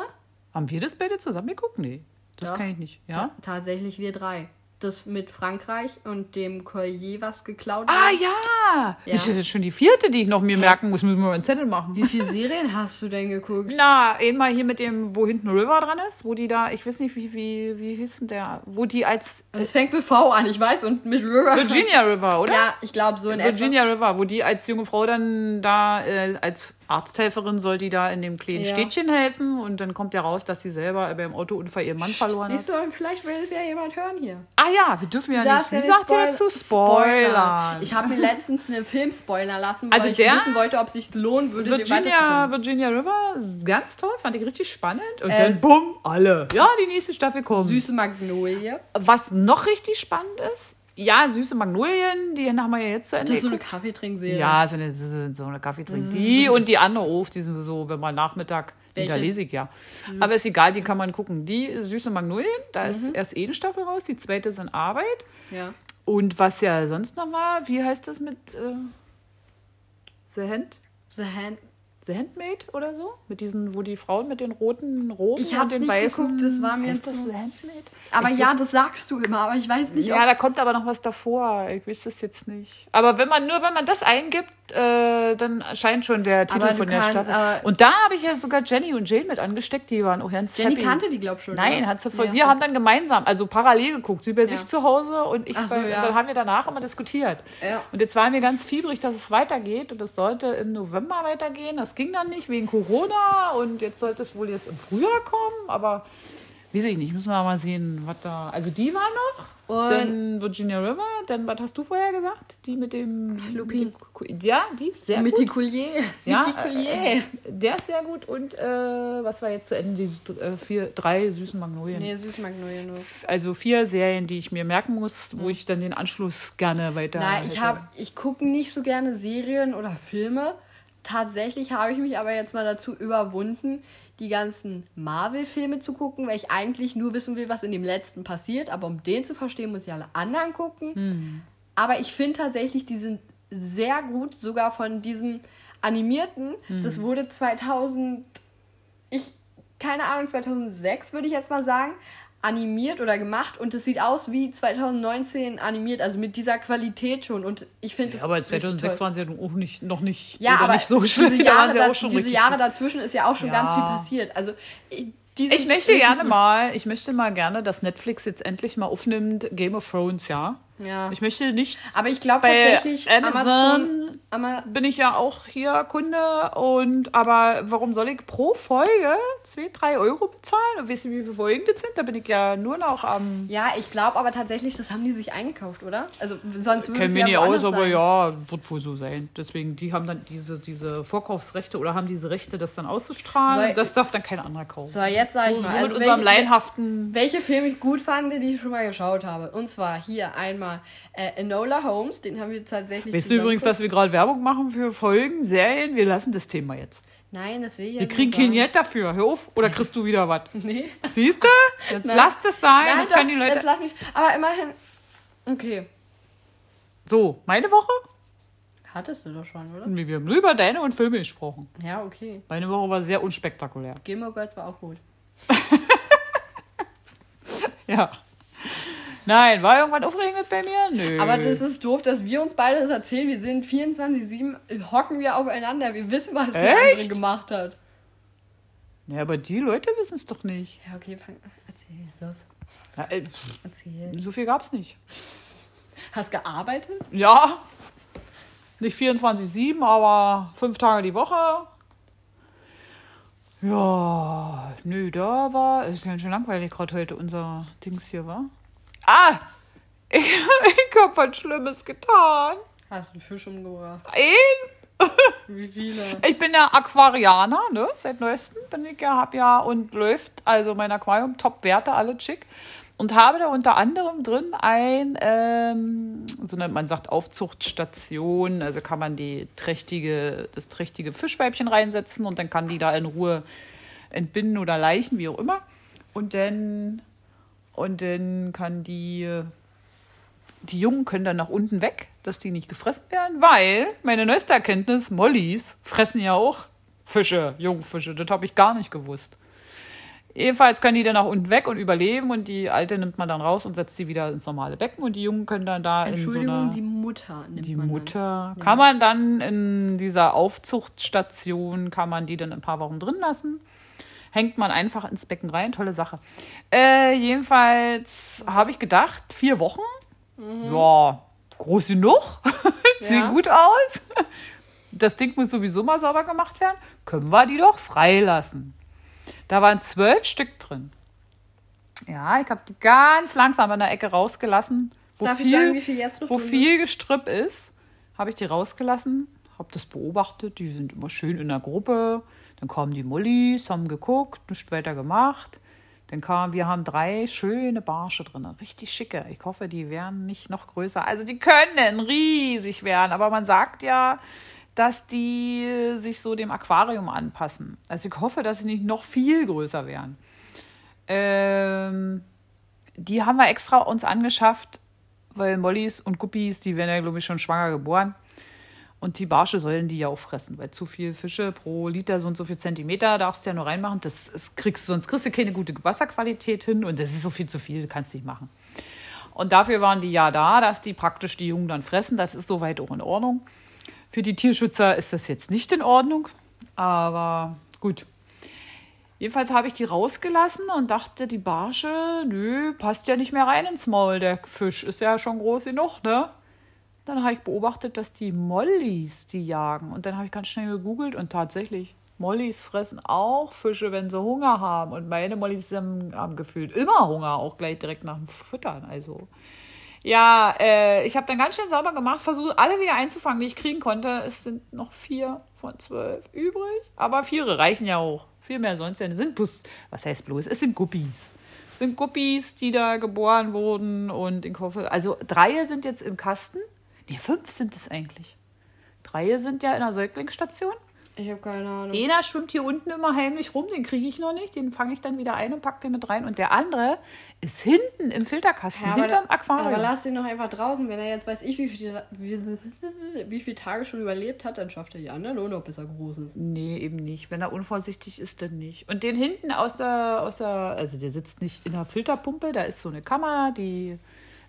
Haben wir das beide zusammen geguckt? Nee, das Doch. kann ich nicht. Ja? Ta tatsächlich wir drei. Das mit Frankreich und dem Collier, was geklaut Ah wurde. ja! Ja. Das ist jetzt schon die vierte, die ich noch mir merken muss. Müssen wir mal einen Zettel machen. Wie viele Serien hast du denn geguckt? Na, einmal hier mit dem, wo hinten River dran ist, wo die da, ich weiß nicht, wie, wie, wie hieß denn der, wo die als Es fängt mit V an, ich weiß, und mit River. Virginia River, oder? Ja, ich glaube so in Virginia River, wo die als junge Frau dann da äh, als Arzthelferin soll die da in dem kleinen Ja. Städtchen helfen und dann kommt ja raus, dass sie selber beim Autounfall ihren Mann verloren hat. Siehst du, und vielleicht will es ja jemand hören hier. Ah ja, wir dürfen ja Du nicht. darfst Wie ja nicht sagt ihr dazu? Spoilern. Ich habe mir letztens einen Film spoilern lassen, weil Also ich der- wissen wollte, ob es sich lohnen würde, Virginia. Virginia River, ganz toll, fand ich richtig spannend. Und Äh, dann bumm, alle. Ja, die nächste Staffel kommt. Süße Magnolie. Was noch richtig spannend ist, ja, süße Magnolien, die haben wir ja jetzt zu Ende. Das ist so eine. Kaffeetrinkserie. ja, so eine, so eine Kaffeetrink. Die und die andere auch, die sind so, wenn man Nachmittag, Welche? da lese ich ja. Aber ist egal, die kann man gucken. Die süße Magnolien, da Mhm. ist erst eine Staffel raus, die zweite ist in Arbeit. Ja. Und was ja sonst noch war, wie heißt das mit äh, The Hand? The Hand. The Handmaid oder so? Mit diesen, wo die Frauen mit den roten Roben Ich und den nicht weißen. geguckt, das war mir heißt das The Handmaid? Aber Ich ja, das sagst du immer, aber ich weiß nicht, Ja, da kommt aber noch was davor. Ich weiß das jetzt nicht. Aber wenn man nur, wenn man das eingibt, äh, dann erscheint schon der Titel Aber von der Staffel. aber- und da habe ich ja sogar Jenny und Jane mit angesteckt. Die waren auch ganz Jenny happy. kannte die, glaub schon. Nein, oder? hat sie voll. Nee, wir hast haben dann gemeinsam, also parallel geguckt. Sie bei Ja. sich zu Hause und ich so, bei, ja. und dann haben wir danach immer diskutiert. Ja. Und jetzt waren wir ganz fiebrig, dass es weitergeht und es sollte im November weitergehen. Das ging dann nicht wegen Corona und jetzt sollte es wohl jetzt im Frühjahr kommen, aber weiß ich nicht, müssen wir mal sehen, was da. Also die war noch. Und- dann Virginia River, dann was hast du vorher gesagt? Die mit dem Lupin. Mit dem, ja, die ist sehr Mit gut. die Collier. Ja, Mit die Collier. äh, der ist sehr gut und äh, was war jetzt zu Ende? Diese äh, vier, drei süßen Magnolien. nee, süße Magnolie nur. Also vier Serien, die ich mir merken muss, wo ich dann den Anschluss gerne weiter. Nein, ich habe, ich gucke nicht so gerne Serien oder Filme. Tatsächlich habe ich mich aber jetzt mal dazu überwunden, die ganzen Marvel-Filme zu gucken, weil ich eigentlich nur wissen will, was in dem letzten passiert. Aber um den zu verstehen, muss ich alle anderen gucken. Aber ich finde tatsächlich, die sind sehr gut, sogar von diesem animierten. Das wurde 2000, ich, keine Ahnung, 2006 würde ich jetzt mal sagen, animiert oder gemacht und es sieht aus wie 2019 animiert, also mit dieser Qualität schon und ich finde Ja, das aber richtig 2006 toll. waren sie ja auch nicht, noch nicht, Ja, aber nicht so schlimm. diese Jahre, da, diese Jahre dazwischen ist ja auch schon ganz Ja. viel passiert. Also ich- die Ich möchte gerne mal, ich möchte mal gerne, dass Netflix jetzt endlich mal aufnimmt Game of Thrones, ja. Ja. Ich möchte nicht, Aber ich glaube tatsächlich Amazon Amazon, Ama bin ich ja auch hier Kunde und aber warum soll ich pro Folge 2, 3 Euro bezahlen? Und wisst ihr, wie viele Folgen das sind? Da bin ich ja nur noch am ja, ich glaube aber tatsächlich, das haben die sich eingekauft, oder? Also sonst würde es ja Mini aus, aber sein. ja, wird wohl so sein. Deswegen, die haben dann diese, diese Vorkaufsrechte oder haben diese Rechte, das dann auszustrahlen. Soll- das darf dann kein anderer kaufen. So, jetzt sage ich so, mal, so also mit unserem welche, laienhaften. welche Filme ich gut fand, die ich schon mal geschaut habe. Und zwar hier einmal äh, Enola Holmes, den haben wir tatsächlich Weißt du zusammen übrigens, dass wir gerade Werbung machen für Folgen, Serien? Wir lassen das Thema jetzt. Nein, das will ich ja Wir kriegen kein. Geld dafür. Hör auf. Oder kriegst du wieder was? Nee. Siehst du? Jetzt Nein. lass das sein. Nein, jetzt doch, können die Leute. jetzt lass mich. Aber immerhin. Okay. So, meine Woche? Hattest du doch schon, oder? Wir haben nur über deine und Filme gesprochen. Ja, okay. Meine Woche war sehr unspektakulär. Gilmore Girls war auch gut. Ja. Nein, war irgendwas aufregend bei mir? Nö. Aber das ist doof, dass wir uns beide das erzählen. Wir sind 24-7, hocken wir aufeinander. Wir wissen, was der Echt? andere gemacht hat. Ja, aber die Leute wissen es doch nicht. Ja, okay, fang. Erzähl, los. Ja, äh, Erzähl. so viel gab's nicht. Hast gearbeitet? Ja, nicht 24-7, aber fünf Tage die Woche. Ja, nö, da war, ist ganz schön langweilig gerade heute unser Dings hier, war. Ah, ich, ich hab was Schlimmes getan. Hast einen Fisch umgebracht. Ein, Wie viele? ich bin ja Aquarianer, ne, seit neuestem bin ich ja, hab ja und läuft, also mein Aquarium, Top-Werte, alle schick. Und habe da unter anderem drin ein, ähm, so eine, man sagt Aufzuchtstation, also kann man die trächtige, das trächtige Fischweibchen reinsetzen und dann kann die da in Ruhe entbinden oder leichen, wie auch immer. Und dann, und dann kann die, die Jungen können dann nach unten weg, dass die nicht gefressen werden, weil meine neueste Erkenntnis, Mollys fressen ja auch Fische, Jungfische. Das habe ich gar nicht gewusst. Jedenfalls können die dann nach unten weg und überleben und die alte nimmt man dann raus und setzt sie wieder ins normale Becken und die Jungen können dann da in so Entschuldigung, einer... die Mutter nimmt Die man Mutter kann man dann in dieser Aufzuchtstation, kann man die dann ein paar Wochen drin lassen. Hängt man einfach ins Becken rein, tolle Sache. Äh, jedenfalls habe ich gedacht, vier Wochen, ja, groß genug, sieht Mhm. Ja. gut aus. das Ding muss sowieso mal sauber gemacht werden, können wir die doch freilassen. Da waren zwölf Stück drin. Ja, ich habe die ganz langsam in der Ecke rausgelassen, wo Darf viel, ich sagen, wie viel jetzt noch wo viel Gestrüpp ist. Habe ich die rausgelassen, habe das beobachtet. Die sind immer schön in der Gruppe. Dann kamen die Mullis, haben geguckt, nichts weiter gemacht. Dann kamen, wir haben drei schöne Barsche drin, richtig schicke. Ich hoffe, die werden nicht noch größer. Also die können riesig werden, aber man sagt ja, dass die sich so dem Aquarium anpassen. Also ich hoffe, dass sie nicht noch viel größer werden. Ähm, die haben wir extra uns angeschafft, weil Mollys und Guppies, die werden ja, glaube ich, schon schwanger geboren. Und die Barsche sollen die ja auch fressen, weil zu viel Fische pro Liter so und so viel Zentimeter darfst du ja nur reinmachen. Das ist, kriegst, sonst kriegst du keine gute Wasserqualität hin und das ist so viel zu viel, du kannst nicht machen. Und dafür waren die ja da, dass die praktisch die Jungen dann fressen. Das ist soweit auch in Ordnung. Für die Tierschützer ist das jetzt nicht in Ordnung, aber gut. Jedenfalls habe ich die rausgelassen und dachte, die Barsche, nö, passt ja nicht mehr rein ins Maul. Der Fisch ist ja schon groß genug, ne? Dann habe ich beobachtet, dass die Mollys die jagen. Und dann habe ich ganz schnell gegoogelt und tatsächlich, Mollys fressen auch Fische, wenn sie Hunger haben. Und meine Mollys haben, gefühlt immer Hunger, auch gleich direkt nach dem Füttern. Also, ja, äh, ich habe dann ganz schnell sauber gemacht, versucht alle wieder einzufangen, die ich kriegen konnte. Es sind noch vier von zwölf übrig. Aber vier reichen ja auch. Viel mehr sonst ja. nicht. sind bloß, was heißt bloß? Es sind Guppies. Es sind Guppies, die da geboren wurden. Und ich hoffe, also drei sind jetzt im Kasten. Nee, fünf sind es eigentlich. Drei sind ja in der Säuglingsstation. Ich habe keine Ahnung. Einer schwimmt hier unten immer heimlich rum, den kriege ich noch nicht. Den fange ich dann wieder ein und packe den mit rein. Und der andere ist hinten im Filterkasten, Ja, hinterm da- Aquarium. aber lass ihn doch einfach draußen. Wenn er jetzt weiß ich, wie viele wie, wie viele Tage schon überlebt hat, dann schafft er die anderen Urlaub, bis er groß ist. Nee, eben nicht. Wenn er unvorsichtig ist, dann nicht. Und den hinten aus der, aus der, also der sitzt nicht in der Filterpumpe, da ist so eine Kammer, die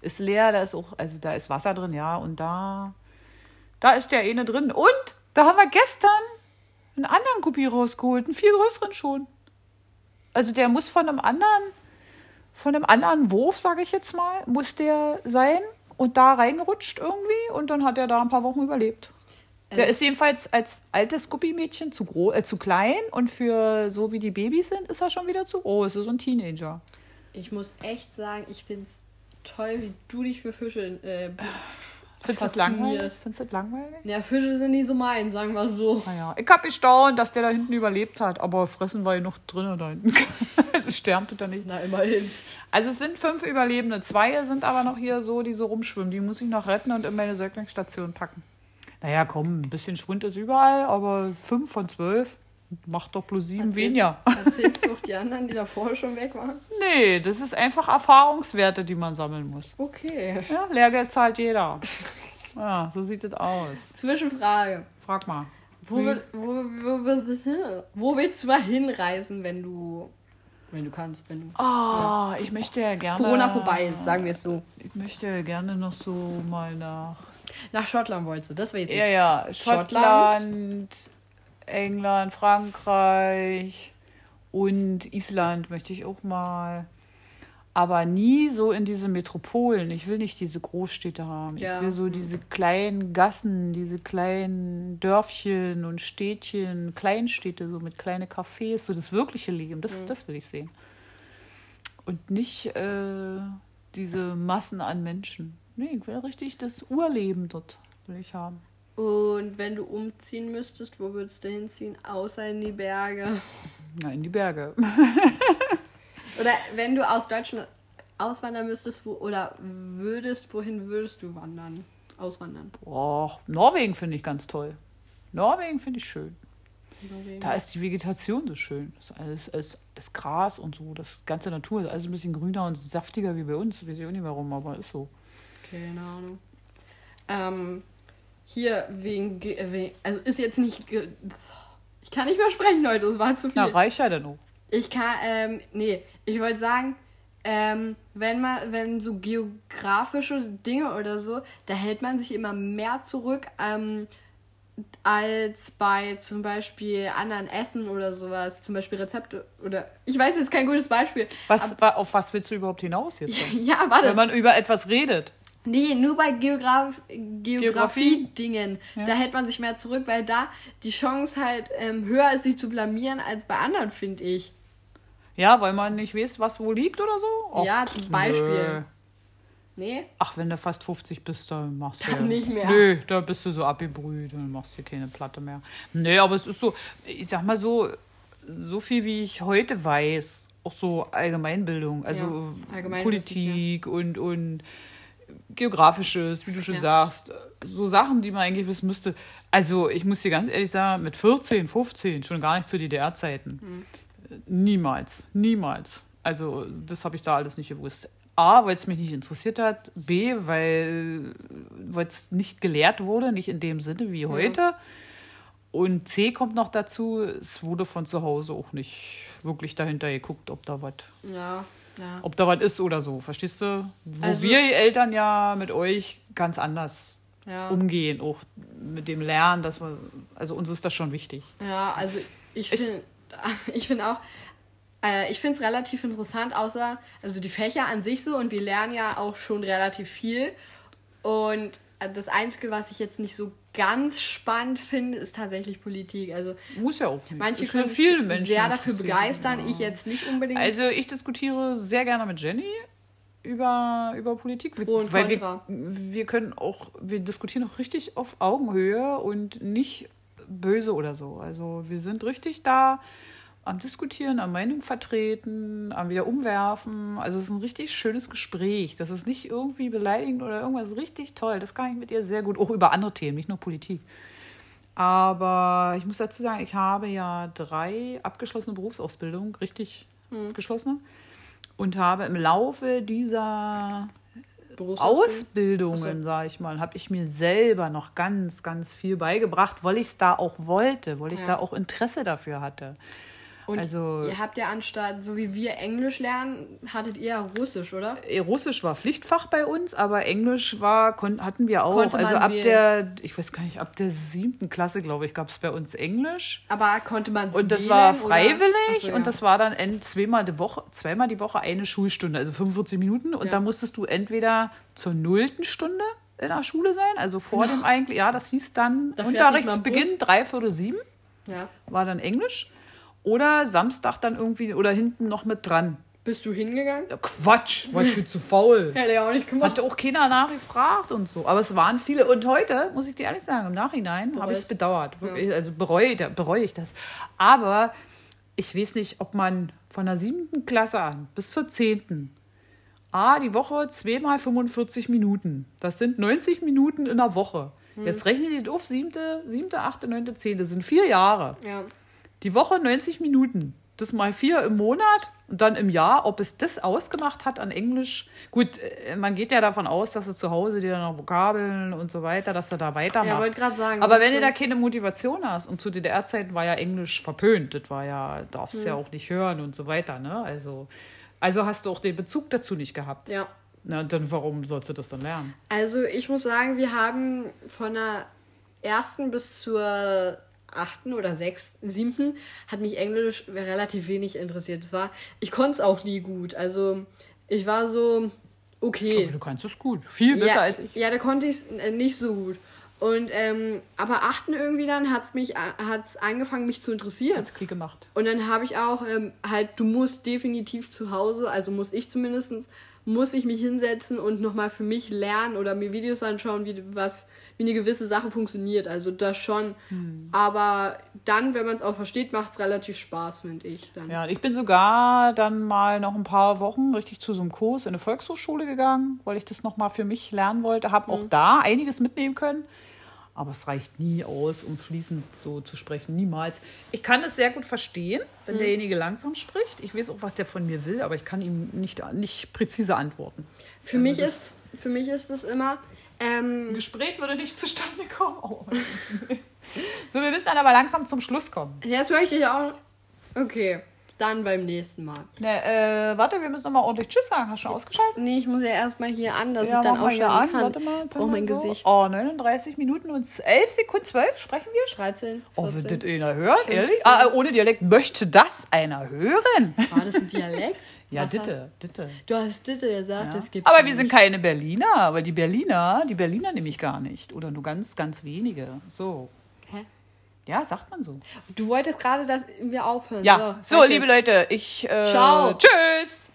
ist leer, da ist auch, also da ist Wasser drin, ja, und da, da ist der eine drin. Und da haben wir gestern einen anderen Guppi rausgeholt, einen viel größeren schon. Also der muss von einem anderen, von einem anderen Wurf, sage ich jetzt mal, muss der sein und da reingerutscht irgendwie und dann hat er da ein paar Wochen überlebt. Der Ähm. ist jedenfalls als altes Guppimädchen zu, äh, zu klein und für so wie die Babys sind, ist er schon wieder zu groß. Ist so ein Teenager. Ich muss echt sagen, ich find's toll, wie du dich für Fische. Äh, Findest du das langweilig? Findest du das langweilig? ja, Fische sind nie so mein, sagen wir so. Naja, ich hab gestaunt, dass der da hinten überlebt hat, aber fressen war ja noch drinnen da hinten. also sterben tut er nicht. Na, immerhin. Also es sind fünf Überlebende. Zwei sind aber noch hier so, die so rumschwimmen. Die muss ich noch retten und in meine Säuglingsstation packen. Naja, komm, ein bisschen Schwund ist überall, aber fünf von zwölf macht doch bloß sieben Erzählst- weniger. Erzählst du auch die anderen, die davor schon weg waren? Nee, das ist einfach Erfahrungswerte, die man sammeln muss. Okay. Ja, Lehrgeld zahlt jeder. Ja, so sieht es aus. Zwischenfrage. Frag mal. Wo, will, wo, wo, wo, wo willst du mal hinreisen, wenn du. Wenn du kannst, wenn du. Oh, ich möchte ja gerne. Corona vorbei ist, sagen wir es so. Ich möchte ja gerne noch so mal nach. Nach Schottland wolltest du, das weiß ich. Ja, ja. Schottland. Schottland, England, Frankreich und Island möchte ich auch mal. Aber nie so in diese Metropolen. Ich will nicht diese Großstädte haben. Ja. Ich will so diese kleinen Gassen, diese kleinen Dörfchen und Städtchen, Kleinstädte, so mit kleinen Cafés, so das wirkliche Leben. Das, das will ich sehen. Und nicht äh, diese Massen an Menschen. Nee, ich will richtig das Urleben dort will ich haben. Und wenn du umziehen müsstest, wo würdest du hinziehen? Außer in die Berge. Na, in die Berge. Oder wenn du aus Deutschland auswandern müsstest, wo, oder würdest, wohin würdest du wandern? Auswandern. Boah, Norwegen finde ich ganz toll. Norwegen finde ich schön. Da ist die Vegetation so schön. Das, alles, alles, das Gras und so, das ganze Natur ist alles ein bisschen grüner und saftiger wie bei uns. Weiß ich auch nicht warum, aber ist so. Keine Ahnung. Ähm, hier wegen, Ge- äh, wegen, also ist jetzt nicht, ich kann nicht mehr sprechen, Leute, das war zu viel. Na, reicht ja dann auch. Ich kann, ähm, nee, ich wollte sagen, ähm, wenn man, wenn so geografische Dinge oder so, da hält man sich immer mehr zurück, ähm, als bei zum Beispiel anderen Essen oder sowas, zum Beispiel Rezepte oder, ich weiß jetzt kein gutes Beispiel. Was, wa- auf was willst du überhaupt hinaus jetzt? Ja, warte. Wenn man über etwas redet. Nee, nur bei Geograf Geografie? Geografie-Dingen. Ja. Da hält man sich mehr zurück, weil da die Chance halt ähm, höher ist, sich zu blamieren, als bei anderen, finde ich. Ja, weil man nicht weiß, was wo liegt oder so? Ja, zum Beispiel. Nö. Nee? Ach, wenn du fast 50 bist, dann machst du. Dann nicht mehr. Nö, da bist du so abgebrüht und machst dir keine Platte mehr. Nee, aber es ist so, ich sag mal so, so viel wie ich heute weiß, auch so Allgemeinbildung, also Ja, Allgemeinwissen, Politik und, und Geografisches, wie du schon Ja. sagst, so Sachen, die man eigentlich wissen müsste. Also, ich muss dir ganz ehrlich sagen, mit 14, 15, schon gar nicht zu DDR-Zeiten. Mhm. Niemals, niemals. Also, das habe ich da alles nicht gewusst. A, weil es mich nicht interessiert hat. B, weil es nicht gelehrt wurde, nicht in dem Sinne wie heute. Und C kommt noch dazu, es wurde von zu Hause auch nicht wirklich dahinter geguckt, ob da was Ja, ja. ob da was ist oder so, verstehst du? Wo Also- wir Eltern ja mit euch ganz anders Ja, umgehen, auch mit dem Lernen, dass wir, also uns ist das schon wichtig. ja also ich finde ich finde auch, äh, ich finde es relativ interessant, außer, also die Fächer an sich so und wir lernen ja auch schon relativ viel. Und das Einzige, was ich jetzt nicht so ganz spannend finde, ist tatsächlich Politik. Also Muss ja auch nicht. manche Ist können viele Menschen sehr dafür begeistern, ja. ich jetzt nicht unbedingt. Also ich diskutiere sehr gerne mit Jenny über, über Politik, wir, Pro und weil wir, wir können auch, wir diskutieren auch richtig auf Augenhöhe und nicht böse oder so. Also wir sind richtig da am Diskutieren, am Meinung vertreten, am wieder umwerfen. Also es ist ein richtig schönes Gespräch. Das ist nicht irgendwie beleidigend oder irgendwas. Richtig toll. Das kann ich mit ihr sehr gut, auch über andere Themen, nicht nur Politik. Aber ich muss dazu sagen, ich habe ja drei abgeschlossene Berufsausbildungen, richtig geschlossene, und habe im Laufe dieser. Ausbildungen, sage ich mal, habe ich mir selber noch ganz, ganz viel beigebracht, weil ich es da auch wollte, weil ich Ja. da auch Interesse dafür hatte. Und also- ihr habt ja anstatt, so wie wir Englisch lernen, hattet ihr ja Russisch, oder? Äh, Russisch war Pflichtfach bei uns, aber Englisch war, hatten wir auch. Also ab wählen. der, ich weiß gar nicht, ab der siebten Klasse, glaube ich, gab es bei uns Englisch. Aber konnte man Und das wählen, war freiwillig so, ja. und das war dann zweimal die Woche, zweimal die Woche eine Schulstunde, also 45 Minuten. Und Ja. da musstest du entweder zur nullten Stunde in der Schule sein, also vor dem eigentlich, ja, das hieß dann Da Unterrichtsbeginn, Bus. dreiviertel sieben, Ja. war dann Englisch. Oder Samstag dann irgendwie oder hinten noch mit dran. Bist du hingegangen? Ja, Quatsch, war ich viel zu faul. Hätte ich auch nicht gemacht. Hatte auch keiner nachgefragt und so. Aber es waren viele. Und heute, muss ich dir ehrlich sagen, im Nachhinein habe ich es bedauert. Wirklich, Also bereue, bereue ich das. Aber ich weiß nicht, ob man von der siebten Klasse an bis zur zehnten A, die Woche zweimal 45 Minuten. Das sind 90 Minuten in der Woche. Jetzt rechnet ihr auf, siebte, siebte, achte, neunte, zehnte. Das sind vier Jahre. Ja. Die Woche 90 Minuten. Das mal vier im Monat und dann im Jahr, ob es das ausgemacht hat an Englisch. Gut, äh, man geht ja davon aus, dass du zu Hause dir dann noch Vokabeln und so weiter, dass du da weitermachst. Ja, wollte gerade sagen. Aber wenn du da keine Motivation hast, und zu DDR-Zeiten war ja Englisch verpönt, das war ja, darfst Hm. ja auch nicht hören und so weiter, ne? Also, also hast du auch den Bezug dazu nicht gehabt. Ja. Na, und dann warum sollst du das dann lernen? Also ich muss sagen, wir haben von der ersten bis zur achten oder sechsten, siebten hat mich Englisch relativ wenig interessiert. Es war, ich konnte es auch nie gut. Also ich war so okay. Aber du kannst es gut. Viel besser ja, als ich. Ja, da konnte ich es nicht so gut. Und ähm, aber achten irgendwie dann hat's mich hat's angefangen mich zu interessieren. Als Krieg gemacht. Und dann habe ich auch ähm, halt, du musst definitiv zu Hause, also muss ich zumindest, muss ich mich hinsetzen und nochmal für mich lernen oder mir Videos anschauen, wie was, wie eine gewisse Sache funktioniert. Also das schon. Aber dann, wenn man es auch versteht, macht es relativ Spaß, finde ich. Dann. Ja, ich bin sogar dann mal noch ein paar Wochen richtig zu so einem Kurs in eine Volkshochschule gegangen, weil ich das nochmal für mich lernen wollte. Habe auch da einiges mitnehmen können. Aber es reicht nie aus, um fließend so zu sprechen. Niemals. Ich kann es sehr gut verstehen, wenn derjenige langsam spricht. Ich weiß auch, was der von mir will, aber ich kann ihm nicht, nicht präzise antworten. Für mich ist, für mich ist es immer, Ein ähm, Gespräch würde nicht zustande kommen. Oh. so, wir müssen dann aber langsam zum Schluss kommen. jetzt möchte ich auch, okay. dann beim nächsten Mal. Ne, äh, warte, wir müssen nochmal ordentlich Tschüss sagen. Hast du schon ausgeschaltet? Nee, ich muss ja erstmal hier an, dass Ja, ich dann aufschreiben an. kann. Warte mal. brauche mein so. Gesicht. Oh, 39 Minuten und 11 Sekunden, 12 sprechen wir? 13, Oh, 14. wird das einer hören? Ehrlich? Ah, äh, ohne Dialekt. Möchte das einer hören? War das ein Dialekt? Ja, Was ditte, ditte. Du hast Ditte gesagt, Ja. das gibt's Aber wir sind nicht. keine Berliner, weil die Berliner, die Berliner nämlich gar nicht. Oder nur ganz, ganz wenige. So. Hä? Ja, sagt man so. Du wolltest gerade, dass wir aufhören. Ja, so, halt liebe. Leute, ich. Äh, Ciao. Tschüss.